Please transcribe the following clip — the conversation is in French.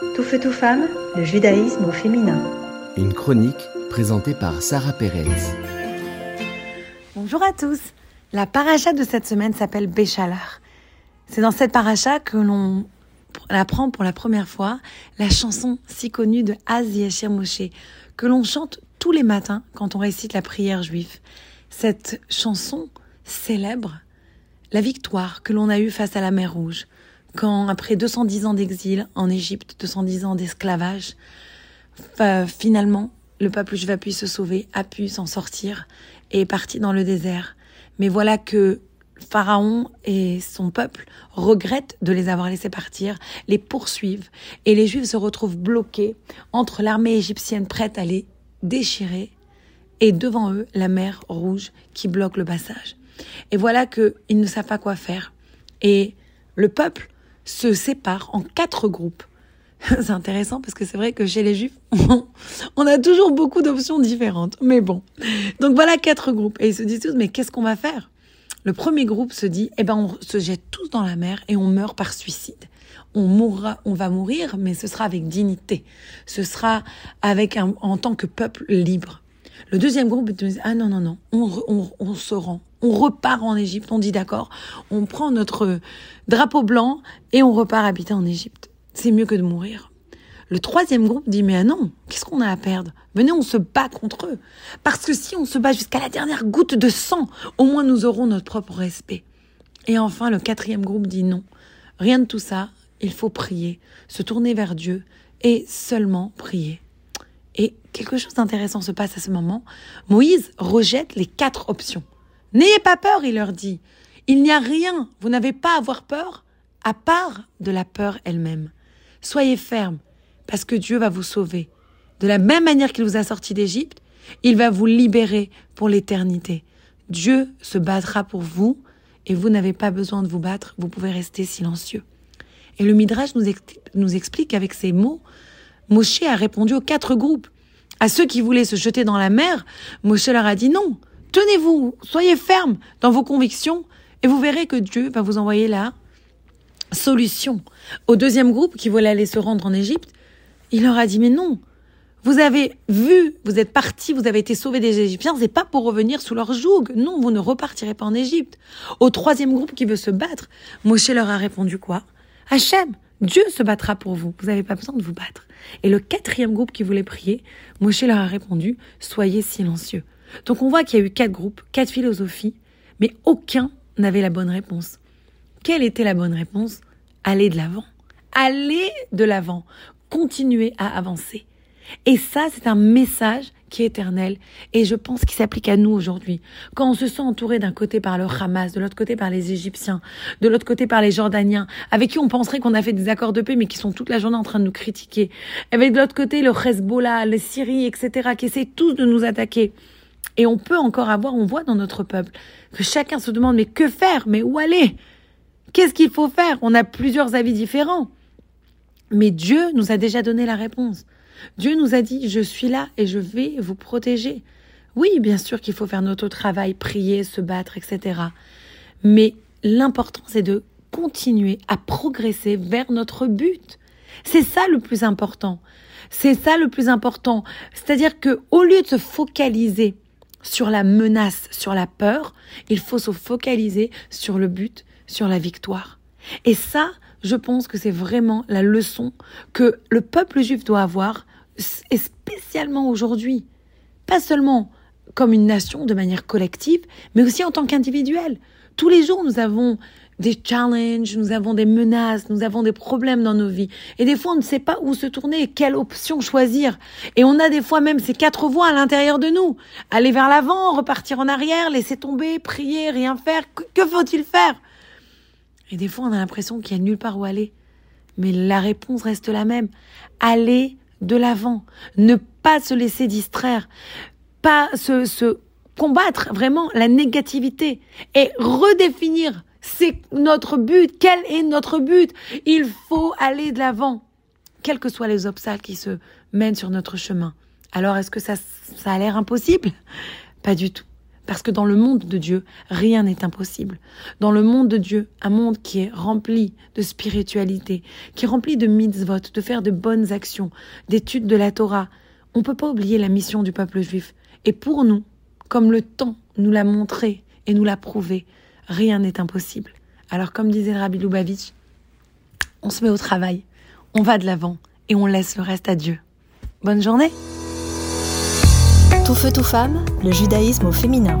Tout feu, tout femme, le judaïsme au féminin. Une chronique présentée par Sarah Pérez. Bonjour à tous. La paracha de cette semaine s'appelle Béchalar. C'est dans cette paracha que l'on apprend pour la première fois la chanson si connue de Az Yashir Moshe, que l'on chante tous les matins quand on récite la prière juive. Cette chanson célèbre la victoire que l'on a eue face à la mer Rouge, quand après 210 ans d'exil en Égypte, 210 ans d'esclavage, finalement, le peuple juif a pu se sauver, a pu s'en sortir et est parti dans le désert. Mais voilà que Pharaon et son peuple regrettent de les avoir laissés partir, les poursuivent, et les Juifs se retrouvent bloqués entre l'armée égyptienne prête à les déchirer et devant eux la mer Rouge qui bloque le passage. Et voilà qu'ils ne savent pas quoi faire. Et le peuple se sépare en quatre groupes. C'est intéressant parce que c'est vrai que chez les juifs, on a toujours beaucoup d'options différentes. Mais bon. Donc voilà quatre groupes. Et ils se disent tous, mais qu'est-ce qu'on va faire? Le premier groupe se dit, eh ben, on se jette tous dans la mer et on meurt par suicide. On mourra, on va mourir, mais ce sera avec dignité. Ce sera avec un, en tant que peuple libre. Le deuxième groupe dit, ah non, non, non, on, on, on se rend, on repart en Égypte, on dit d'accord, on prend notre drapeau blanc et on repart habiter en Égypte. C'est mieux que de mourir. Le troisième groupe dit mais non, qu'est-ce qu'on a à perdre? Venez, on se bat contre eux. Parce que si on se bat jusqu'à la dernière goutte de sang, au moins nous aurons notre propre respect. Et enfin, le quatrième groupe dit non, rien de tout ça, il faut prier, se tourner vers Dieu et seulement prier. Et quelque chose d'intéressant se passe à ce moment. Moïse rejette les quatre options. N'ayez pas peur, il leur dit. Il n'y a rien, vous n'avez pas à avoir peur, à part de la peur elle-même. Soyez ferme, parce que Dieu va vous sauver. De la même manière qu'il vous a sorti d'Égypte, il va vous libérer pour l'éternité. Dieu se battra pour vous, et vous n'avez pas besoin de vous battre, vous pouvez rester silencieux. Et le Midrash nous, nous explique avec ces mots, Moshe a répondu aux quatre groupes. À ceux qui voulaient se jeter dans la mer, Moshe leur a dit non, Tenez-vous, soyez ferme dans vos convictions et vous verrez que Dieu va vous envoyer la solution. Au deuxième groupe qui voulait aller se rendre en Égypte, il leur a dit mais non, vous avez vu, vous êtes partis, vous avez été sauvés des Égyptiens, c'est pas pour revenir sous leur joug. Non, vous ne repartirez pas en Égypte. Au troisième groupe qui veut se battre, Moshe leur a répondu quoi? Hachem, Dieu se battra pour vous. Vous n'avez pas besoin de vous battre. Et le quatrième groupe qui voulait prier, Moshe leur a répondu Soyez silencieux. Donc on voit qu'il y a eu quatre groupes, quatre philosophies, mais aucun n'avait la bonne réponse. Quelle était la bonne réponse? Aller de l'avant. Aller de l'avant. Continuer à avancer. Et ça, c'est un message qui est éternel et je pense qu'il s'applique à nous aujourd'hui. Quand on se sent entouré d'un côté par le Hamas, de l'autre côté par les Égyptiens, de l'autre côté par les Jordaniens, avec qui on penserait qu'on a fait des accords de paix mais qui sont toute la journée en train de nous critiquer, avec de l'autre côté le Hezbollah, les Syrie, etc., qui essaient tous de nous attaquer. Et on peut encore avoir, on voit dans notre peuple, que chacun se demande mais que faire? Mais où aller? Qu'est-ce qu'il faut faire? On a plusieurs avis différents. Mais Dieu nous a déjà donné la réponse. Dieu nous a dit, je suis là et je vais vous protéger. Oui, bien sûr qu'il faut faire notre travail, prier, se battre, etc. Mais l'important, c'est de continuer à progresser vers notre but. C'est ça le plus important. C'est ça le plus important. C'est-à-dire que au lieu de se focaliser sur la menace, sur la peur, il faut se focaliser sur le but, sur la victoire. Et ça, je pense que c'est vraiment la leçon que le peuple juif doit avoir, et spécialement aujourd'hui. Pas seulement comme une nation de manière collective, mais aussi en tant qu'individuel. Tous les jours, nous avons des challenges, nous avons des menaces, nous avons des problèmes dans nos vies. Et des fois, on ne sait pas où se tourner, quelle option choisir. Et on a des fois même ces quatre voies à l'intérieur de nous. Aller vers l'avant, repartir en arrière, laisser tomber, prier, rien faire. Que, faut-il faire? Et des fois, on a l'impression qu'il n'y a nulle part où aller. Mais la réponse reste la même. Aller de l'avant. Ne pas se laisser distraire. Pas se, se combattre vraiment la négativité et redéfinir c'est notre but. Quel est notre but? Il faut aller de l'avant, quels que soient les obstacles qui se mènent sur notre chemin. Alors, est-ce que ça, ça a l'air impossible? Pas du tout. Parce que dans le monde de Dieu, rien n'est impossible. Dans le monde de Dieu, un monde qui est rempli de spiritualité, qui est rempli de mitzvot, de faire de bonnes actions, d'études de la Torah, on ne peut pas oublier la mission du peuple juif. Et pour nous, comme le temps nous l'a montré et nous l'a prouvé, rien n'est impossible. Alors comme disait Rabbi Lubavitch, on se met au travail, on va de l'avant et on laisse le reste à Dieu. Bonne journée Tout feu, tout femme, le judaïsme au féminin.